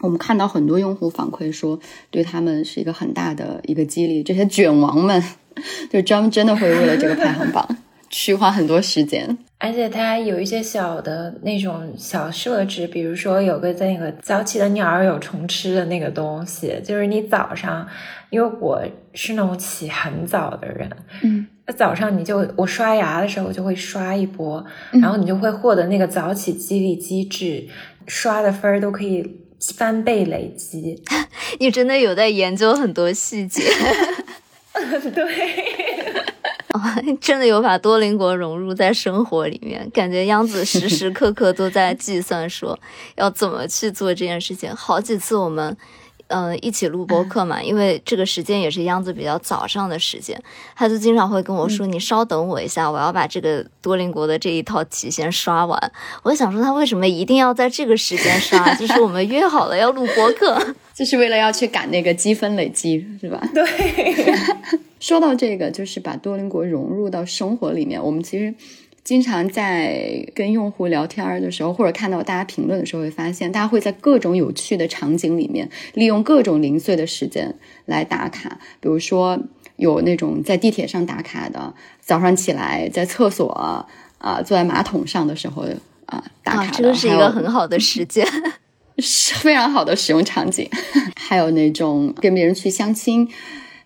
我们看到很多用户反馈说，对他们是一个很大的一个激励。这些卷王们 (laughs) 就专门真的会为了这个排行榜 (laughs) 去花很多时间。而且它有一些小的那种小设置，比如说有个那个早起的鸟儿有虫吃的那个东西，就是你早上，因为我是那种起很早的人，嗯，那早上你就我刷牙的时候我就会刷一波，然后你就会获得那个早起激励机制，刷的分儿都可以翻倍累积。(laughs) (laughs) 你真的有在研究很多细节，(laughs) 对。(laughs) 真的有把多邻国融入在生活里面，感觉央子时时刻刻都在 (laughs) 计算，说要怎么去做这件事情。好几次我们，嗯，一起录播课嘛，因为这个时间也是央子比较早上的时间，他就经常会跟我说：“你稍等我一下，我要把这个多邻国的这一套题先刷完。”我想说，他为什么一定要在这个时间刷？就是我们约好了要录播课，就是为了要去赶那个积分累积，是吧？(laughs) 对。(laughs) 说到这个，就是把多邻国融入到生活里面。我们其实经常在跟用户聊天的时候，或者看到大家评论的时候，会发现大家会在各种有趣的场景里面，利用各种零碎的时间来打卡。比如说，有那种在地铁上打卡的，早上起来在厕所啊坐在马桶上的时候啊打卡，这个是一个很好的时间。是非常好的使用场景。(laughs) 还有那种跟别人去相亲，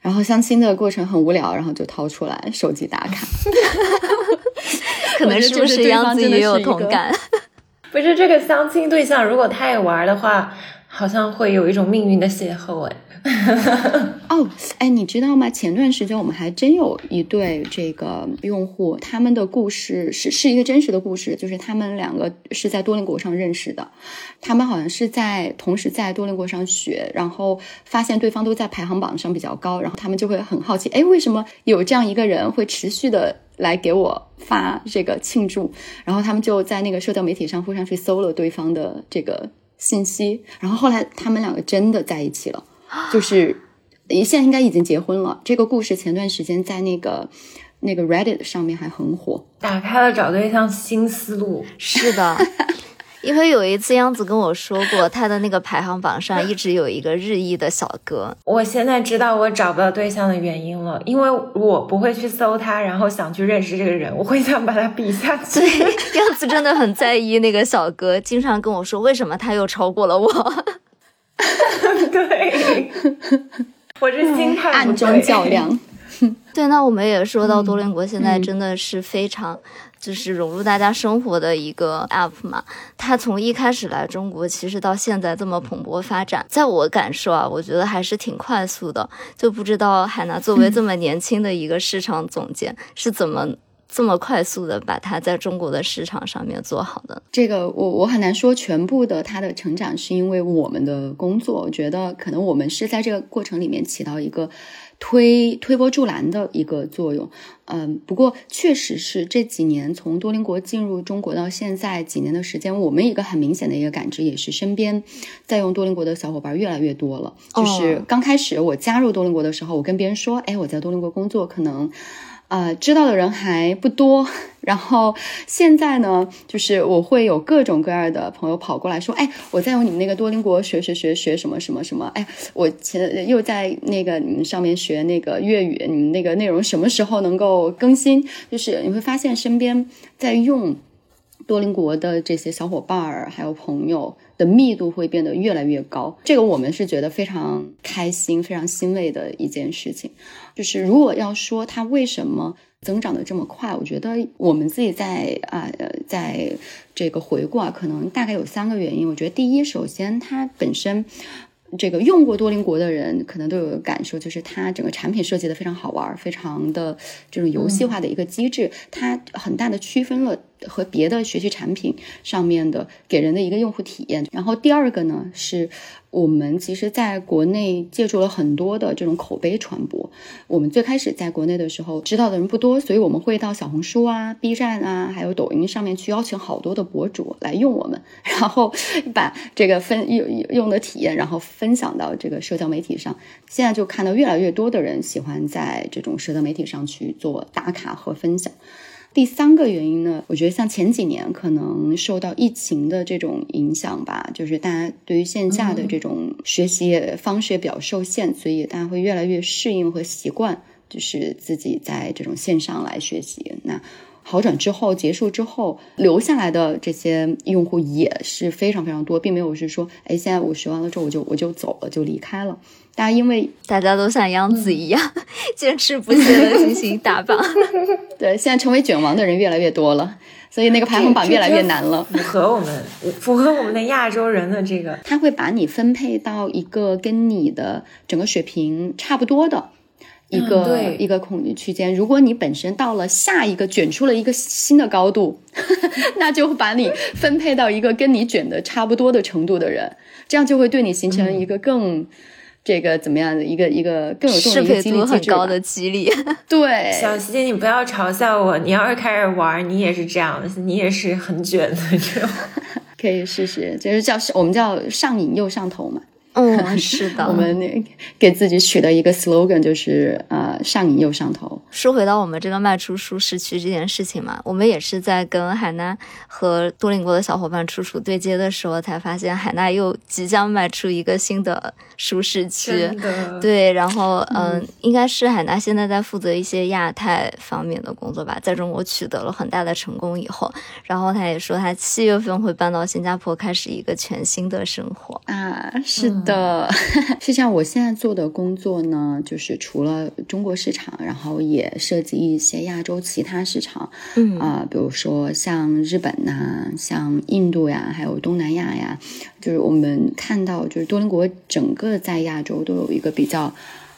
然后相亲的过程很无聊，然后就掏出来手机打卡。(laughs) 可能是不是杨子也有同感？(laughs) 不是这个相亲对象，如果他也玩的话，好像会有一种命运的邂逅哎。(laughs) 哦，哎，你知道吗？前段时间我们还真有一对这个用户，他们的故事是是一个真实的故事，就是他们两个是在多邻国上认识的，他们好像是在同时在多邻国上学，然后发现对方都在排行榜上比较高，然后他们就会很好奇，哎，为什么有这样一个人会持续的来给我发这个庆祝？然后他们就在那个社交媒体上互相去搜了对方的这个信息，然后后来他们两个真的在一起了。就是，现在应该已经结婚了。这个故事前段时间在那个那个 Reddit 上面还很火，打开了找对象新思路。是的，(laughs) 因为有一次央子跟我说过，他的那个排行榜上一直有一个日裔的小哥。我现在知道我找不到对象的原因了，因为我不会去搜他，然后想去认识这个人，我会想把他比下去。对，央子真的很在意那个小哥，经常跟我说为什么他又超过了我。对，我这心态暗中较量。对，那我们也说到多邻国现在真的是非常就是融入大家生活的一个 app 嘛。它从一开始来中国，其实到现在这么蓬勃发展，在我感受啊，我觉得还是挺快速的。就不知道海娜作为这么年轻的一个市场总监是怎么。这么快速的把它在中国的市场上面做好的，这个我我很难说全部的它的成长是因为我们的工作，我觉得可能我们是在这个过程里面起到一个推推波助澜的一个作用。嗯，不过确实是这几年从多邻国进入中国到现在几年的时间，我们一个很明显的一个感知也是身边在用多邻国的小伙伴越来越多了。就是刚开始我加入多邻国的时候，我跟别人说，哎，我在多邻国工作，可能。呃，知道的人还不多。(laughs) 然后现在呢，就是我会有各种各样的朋友跑过来说：“哎，我在用你们那个多邻国学学学学什么什么什么。哎，我前又在那个你们上面学那个粤语，你们那个内容什么时候能够更新？就是你会发现身边在用多邻国的这些小伙伴儿还有朋友。”的密度会变得越来越高，这个我们是觉得非常开心、非常欣慰的一件事情。就是如果要说它为什么增长的这么快，我觉得我们自己在啊，在这个回顾啊，可能大概有三个原因。我觉得第一，首先它本身。这个用过多邻国的人可能都有感受，就是它整个产品设计的非常好玩，非常的这种游戏化的一个机制，它很大的区分了和别的学习产品上面的给人的一个用户体验。然后第二个呢是。我们其实在国内借助了很多的这种口碑传播。我们最开始在国内的时候，知道的人不多，所以我们会到小红书啊、B 站啊，还有抖音上面去邀请好多的博主来用我们，然后把这个分用用的体验，然后分享到这个社交媒体上。现在就看到越来越多的人喜欢在这种社交媒体上去做打卡和分享。第三个原因呢，我觉得像前几年可能受到疫情的这种影响吧，就是大家对于线下的这种学习方式也比较受限，所以大家会越来越适应和习惯，就是自己在这种线上来学习。那好转之后，结束之后留下来的这些用户也是非常非常多，并没有是说，哎，现在我学完了之后我就我就走了就离开了。大家因为大家都像杨子一样坚持不懈的进行打榜，(laughs) 对，现在成为卷王的人越来越多了，所以那个排行榜越来越难了。符合我们，符合我们的亚洲人的这个，他会把你分配到一个跟你的整个水平差不多的一个一个恐惧区间。如果你本身到了下一个卷出了一个新的高度，(laughs) 那就把你分配到一个跟你卷的差不多的程度的人，这样就会对你形成一个更。这个怎么样的一个一个更有动力、激励很高的激励？(laughs) 对，小希，你不要嘲笑我。你要是开始玩，你也是这样的，你也是很卷的这种。(laughs) 可以试试，就是叫我们叫上瘾又上头嘛。嗯，(laughs) 是的，我们给自己取的一个 slogan 就是呃，上瘾又上头。说回到我们这个迈出舒适区这件事情嘛，我们也是在跟海娜和多邻国的小伙伴处处对接的时候，才发现海娜又即将迈出一个新的舒适区。对，然后嗯，应该是海娜现在在负责一些亚太方面的工作吧，在中国取得了很大的成功以后，然后他也说他七月份会搬到新加坡，开始一个全新的生活啊，是。的，实际上我现在做的工作呢，就是除了中国市场，然后也涉及一些亚洲其他市场，嗯啊，比如说像日本呐，像印度呀，还有东南亚呀，就是我们看到，就是多邻国整个在亚洲都有一个比较。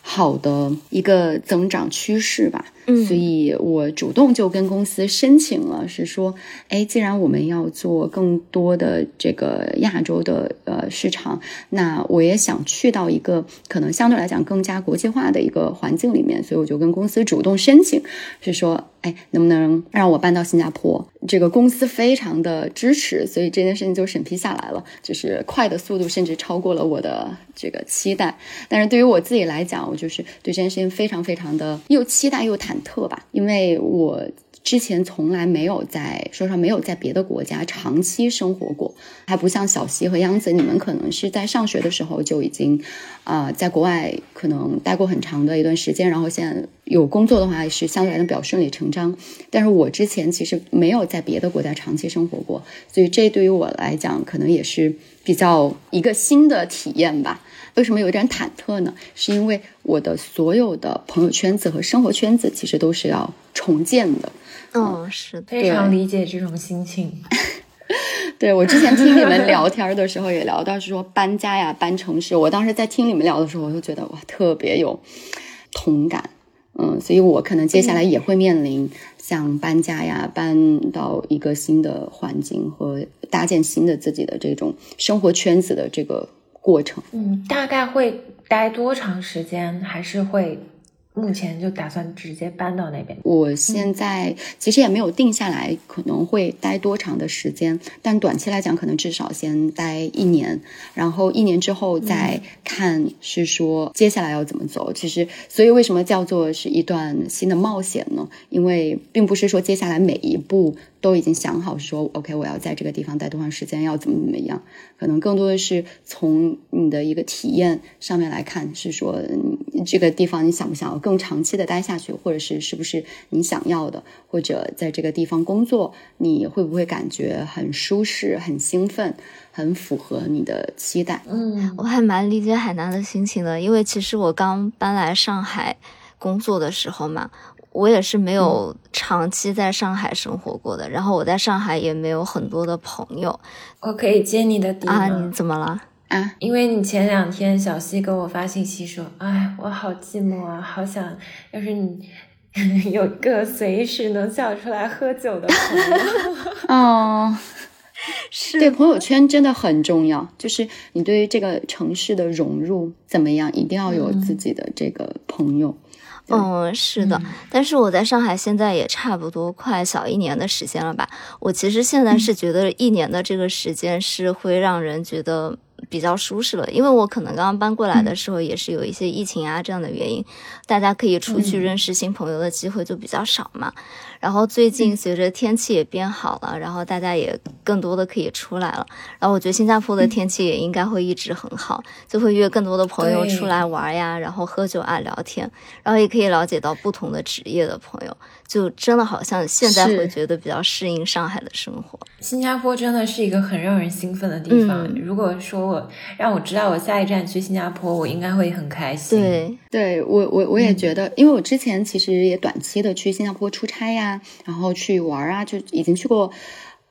好的一个增长趋势吧，嗯，所以我主动就跟公司申请了，是说，哎，既然我们要做更多的这个亚洲的呃市场，那我也想去到一个可能相对来讲更加国际化的一个环境里面，所以我就跟公司主动申请，是说。哎，能不能让我搬到新加坡？这个公司非常的支持，所以这件事情就审批下来了，就是快的速度甚至超过了我的这个期待。但是对于我自己来讲，我就是对这件事情非常非常的又期待又忐忐忑吧，因为我。之前从来没有在，说实话没有在别的国家长期生活过，还不像小西和央子，你们可能是在上学的时候就已经，啊，在国外可能待过很长的一段时间，然后现在有工作的话是相对来讲比较顺理成章。但是我之前其实没有在别的国家长期生活过，所以这对于我来讲可能也是比较一个新的体验吧。为什么有点忐忑呢？是因为我的所有的朋友圈子和生活圈子其实都是要重建的。嗯，是的，非常理解这种心情。对 (laughs) 我之前听你们聊天的时候也聊到是说搬家呀、搬城市。我当时在听你们聊的时候，我就觉得哇，特别有同感。嗯，所以我可能接下来也会面临像搬家呀、搬到一个新的环境和搭建新的自己的这种生活圈子的这个过程。嗯，大概会待多长时间？还是会？目前就打算直接搬到那边。我现在其实也没有定下来，可能会待多长的时间，但短期来讲，可能至少先待一年，然后一年之后再看是说接下来要怎么走。其实，所以为什么叫做是一段新的冒险呢？因为并不是说接下来每一步。都已经想好说，OK，我要在这个地方待多长时间，要怎么怎么样？可能更多的是从你的一个体验上面来看，是说这个地方你想不想要更长期的待下去，或者是是不是你想要的？或者在这个地方工作，你会不会感觉很舒适、很兴奋、很符合你的期待？嗯，我还蛮理解海南的心情的，因为其实我刚搬来上海工作的时候嘛。我也是没有长期在上海生活过的，然后我在上海也没有很多的朋友。我可以接你的底啊？你怎么了？啊？因为你前两天小西给我发信息说：“哎，我好寂寞啊，好想要是你 (laughs) 有个随时能笑出来喝酒的朋友。(laughs) ”哦，(laughs) 是对，朋友圈真的很重要，就是你对于这个城市的融入怎么样，一定要有自己的这个朋友。嗯，是的，但是我在上海现在也差不多快小一年的时间了吧。我其实现在是觉得一年的这个时间是会让人觉得比较舒适了，因为我可能刚刚搬过来的时候也是有一些疫情啊这样的原因，大家可以出去认识新朋友的机会就比较少嘛。然后最近随着天气也变好了，然后大家也更多的可以出来了。然后我觉得新加坡的天气也应该会一直很好，就会约更多的朋友出来玩呀，然后喝酒啊聊天，然后也可以了解到不同的职业的朋友，就真的好像现在会觉得比较适应上海的生活。新加坡真的是一个很让人兴奋的地方。如果说我让我知道我下一站去新加坡，我应该会很开心。对，对我我我也觉得，因为我之前其实也短期的去新加坡出差呀。然后去玩啊，就已经去过，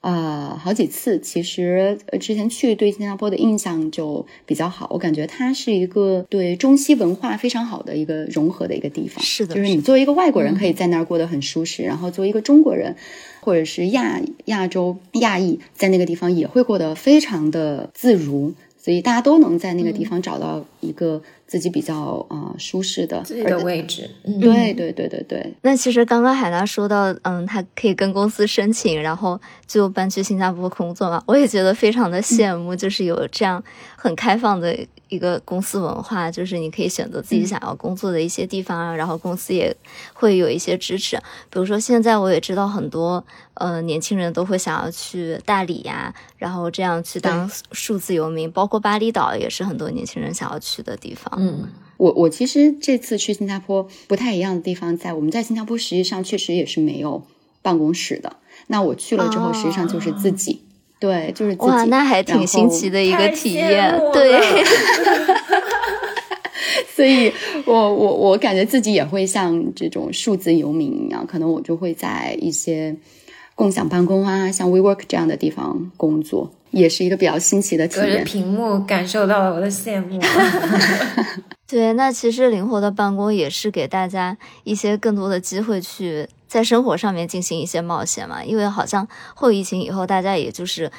呃，好几次。其实之前去对新加坡的印象就比较好，我感觉它是一个对中西文化非常好的一个融合的一个地方。是的，就是你作为一个外国人可以在那儿过得很舒适，然后作为一个中国人或者是亚亚洲亚裔在那个地方也会过得非常的自如，所以大家都能在那个地方找到一个。自自己比较啊、呃舒适的自己的位置，嗯，对对对对对，那其实刚刚海娜说到，嗯，她可以跟公司申请，然后就搬去新加坡工作嘛，我也觉得非常的羡慕，就是有这样很开放的一个公司文化，就是你可以选择自己想要工作的一些地方啊，然后公司也会有一些支持。比如说现在我也知道很多呃年轻人都会想要去大理呀、然后这样去当数字游民，包括巴厘岛也是很多年轻人想要去的地方。嗯，我我其实这次去新加坡不太一样的地方在，我们在新加坡实际上确实也是没有办公室的。那我去了之后，哦实际上就是自己，对，就是自己。哇，那还挺新奇的。一个体验对。了 (laughs) 所以我我我感觉自己也会像这种数字游民一样，可能我就会在一些共享办公啊，像 WeWork 这样的地方工作，也是一个比较新奇的体隔着验。屏幕感受到了我的羡慕。(laughs) 对，那其实灵活的办公也是给大家一些更多的机会去在生活上面进行一些冒险嘛，因为好像后疫情以后，大家也就是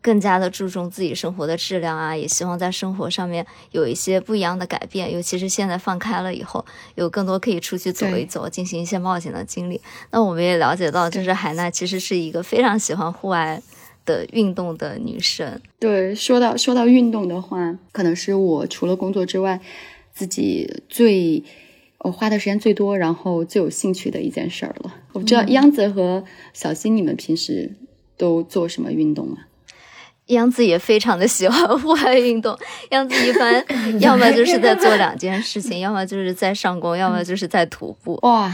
更加的注重自己生活的质量啊，也希望在生活上面有一些不一样的改变，尤其是现在放开了以后，有更多可以出去走一走，进行一些冒险的经历。那我们也了解到，就是海娜其实是一个非常喜欢户外的运动的女生。对，说到说到运动的话，可能是我除了工作之外，自己最我花的时间最多，然后最有兴趣的一件事儿了。我不知道央子和小新，你们平时都做什么运动啊？央子也非常的喜欢户外运动，(laughs) 央子一般 (laughs) 要么就是在做两件事情，要么就是在上工，要么就是在徒步。哇，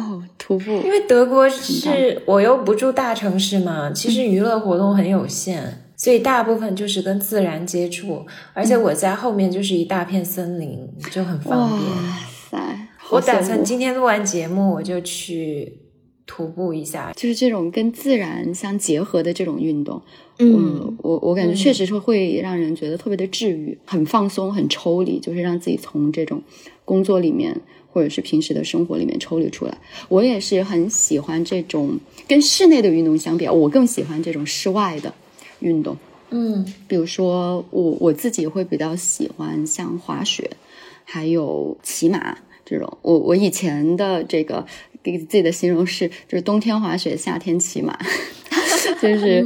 哦，徒步因，为德国是我又不住大城市嘛，其实娱乐活动很有限，所以大部分就是跟自然接触，而且我家后面就是一大片森林，就很方便。哇塞！我打算今天录完节目我就去徒步一下。就是这种跟自然相结合的这种运动，嗯，我我感觉嗯确实是会让人觉得特别的治愈，很放松，很抽离，就是让自己从这种工作里面或者是平时的生活里面抽离出来。我也是很喜欢这种跟室内的运动相比，我更喜欢这种室外的运动。嗯比如说我我自己会比较喜欢像滑雪，还有骑马这种。我我以前的这个给自己的形容是，就是冬天滑雪，夏天骑马，就是、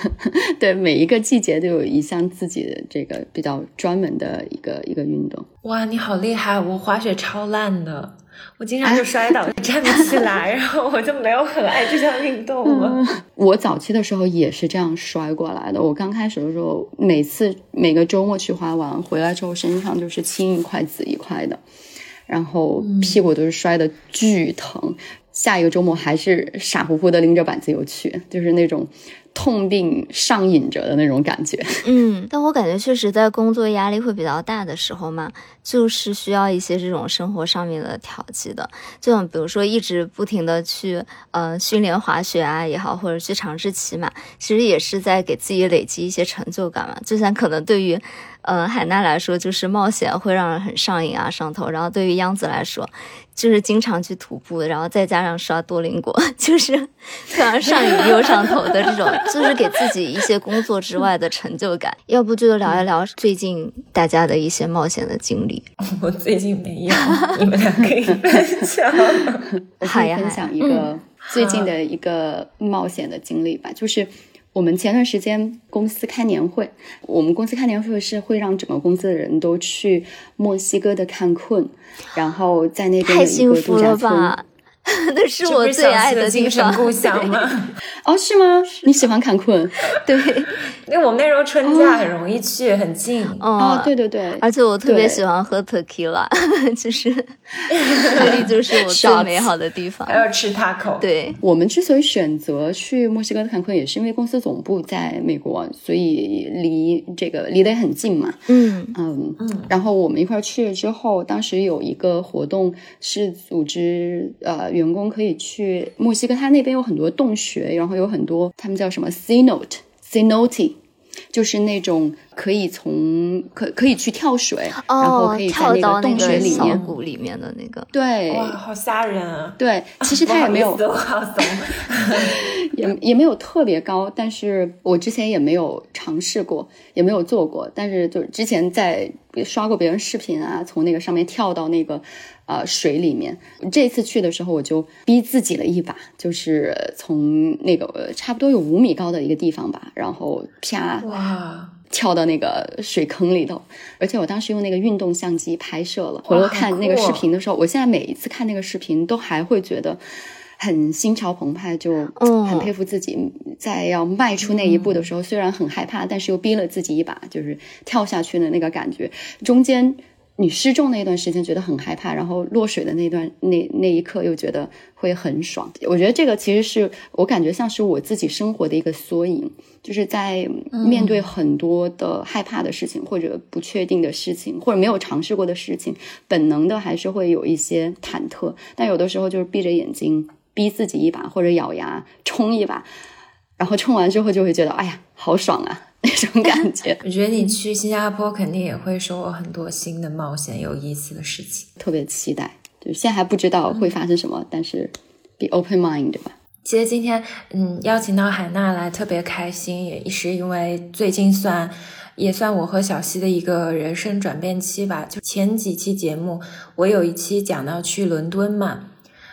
(laughs) 对每一个季节都有一项自己的这个比较专门的一个一个运动。哇，你好厉害！我滑雪超烂的，我经常就摔倒，站不起来，(laughs) 然后我就没有很爱这项运动了。我早期的时候也是这样摔过来的。我刚开始的时候，每次每个周末去滑完回来之后，身上就是青一块紫一块的，然后屁股都是摔的巨疼。下一个周末还是傻乎乎的拎着板子又去，就是那种痛并上瘾着的那种感觉。嗯，但我感觉确实在工作压力会比较大的时候嘛，就是需要一些这种生活上面的调剂的。就像比如说一直不停的去呃训练滑雪啊也好，或者去尝试骑马，其实也是在给自己累积一些成就感嘛。就像可能对于呃海娜来说，就是冒险会让人很上瘾啊上头，然后对于央子来说，就是经常去徒步，然后再加上刷多邻国，(laughs) 就是非常上瘾又上头的这种，(laughs) 就是给自己一些工作之外的成就感。要不就聊一聊最近大家的一些冒险的经历。(laughs) 我最近没有，你们俩可以分享。我可好呀以分享一个最近的一个冒险的经历吧，就是我们前段时间公司开年会，我们公司开年会是会让整个公司的人都去墨西哥的坎昆，然后在那边太有一个幸福了度假村。吧！(laughs) 那是这我最爱的精神方。故乡吗？哦，是吗？你喜欢坎昆？对，(laughs) 因为我们那时候春假很容易去，很近。哦哦，，对对对，而且我特别喜欢喝 tequila，(laughs) 就是 (laughs) 那里就是我最美好的地方还。要吃 taco。，对，我们之所以选择去墨西哥的坎昆，也是因为公司总部在美国，所以离这个离得很近嘛。嗯嗯，然后我们一块儿去了之后，当时有一个活动是组织呃员工可以去墨西哥，它那边有很多洞穴，然后有很多他们叫什么 cenote cenote，就是那种可以从可可以去跳水，然后可以在那个洞穴里面谷里面的那个。对，哇，好吓人啊！对，(laughs) 其实它也没有，好，(laughs) 也也没有特别高，但是我之前也没有尝试过，也没有做过，但是就是之前在刷过别人视频啊，从那个上面跳到那个。呃，水里面，这次去的时候我就逼自己了一把，就是从那个差不多有五米高的一个地方吧，然后啪哇跳到那个水坑里头，而且我当时用那个运动相机拍摄了。回头看那个视频的时候，我现在每一次看那个视频都还会觉得很心潮澎湃，就很佩服自己在要迈出那一步的时候，虽然很害怕，但是又逼了自己一把，就是跳下去的那个感觉，中间。你失重那段时间觉得很害怕，然后落水的那段那那一刻又觉得会很爽。我觉得这个其实是我感觉像是我自己生活的一个缩影，就是在面对很多的害怕的事情或者不确定的事情或者没有尝试过的事情，本能的还是会有一些忐忑。但有的时候就是闭着眼睛逼自己一把，或者咬牙冲一把，然后冲完之后就会觉得哎呀好爽啊。那种感觉，(laughs) 我觉得你去新加坡肯定也会收获很多新的冒险、有意思的事情，特别期待。就现在还不知道会发生什么，但是 be open mind 吧。其实今天嗯邀请到海娜来特别开心，也是因为最近算也算我和小溪的一个人生转变期吧。就前几期节目，我有一期讲到去伦敦嘛，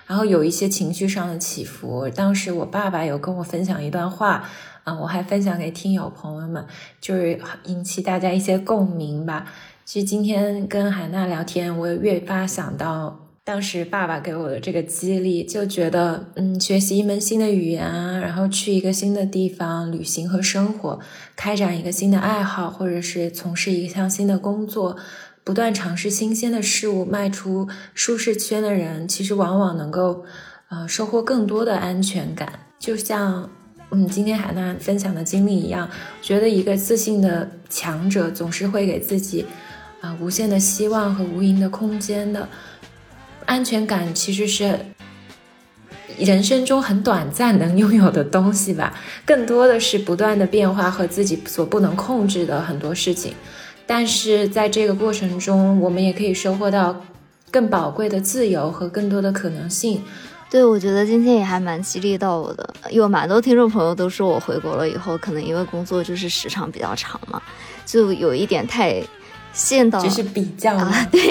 然后有一些情绪上的起伏。当时我爸爸有跟我分享一段话。啊，我还分享给听友朋友们，就是引起大家一些共鸣吧。其实今天跟海娜聊天，我越发想到当时爸爸给我的这个激励，就觉得，嗯，学习一门新的语言啊，然后去一个新的地方旅行和生活，开展一个新的爱好，或者是从事一项新的工作，不断尝试新鲜的事物，迈出舒适圈的人，其实往往能够，呃，收获更多的安全感，就像。嗯，今天海娜分享的经历一样，觉得一个自信的强者总是会给自己啊无限的希望和无垠的空间的。安全感其实是人生中很短暂能拥有的东西吧，更多的是不断的变化和自己所不能控制的很多事情。但是在这个过程中，我们也可以收获到更宝贵的自由和更多的可能性。对，我觉得今天也还蛮激励到我的，有蛮多听众朋友都说我回国了以后，可能因为工作就是时长比较长嘛，就有一点太陷到，就是比较 (laughs) 啊，对，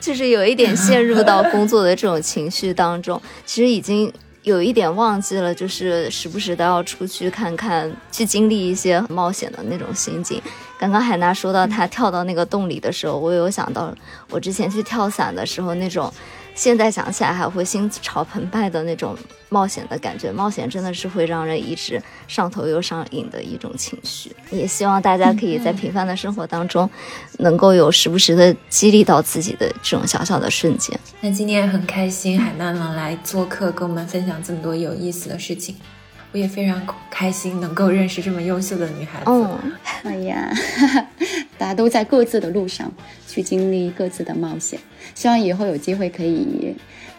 就是有一点陷入到工作的这种情绪当中，其实已经有一点忘记了，就是时不时都要出去看看，去经历一些冒险的那种心境。刚刚海娜说到她跳到那个洞里的时候，我有想到我之前去跳伞的时候那种。现在想起来还会心潮澎湃的那种冒险的感觉，冒险真的是会让人一直上头又上瘾的一种情绪。也希望大家可以在平凡的生活当中，能够有时不时的激励到自己的这种小小的瞬间。那今天很开心，海娜能来做客，跟我们分享这么多有意思的事情。我也非常开心能够认识这么优秀的女孩子。嗯，哎呀，(laughs) 大家都在各自的路上去经历各自的冒险，希望以后有机会可以。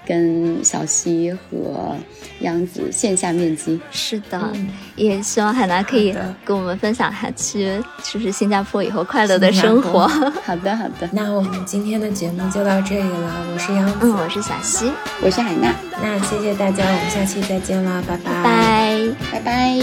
跟小溪和杨子线下面基，是的，也希望海南可以跟我们分享下去，就是新加坡以后快乐的生活。(laughs) 好的，好的，那我们今天的节目就到这里了。我是杨子，嗯，我是小溪，我是海娜。那谢谢大家，我们下期再见了，拜拜，拜拜。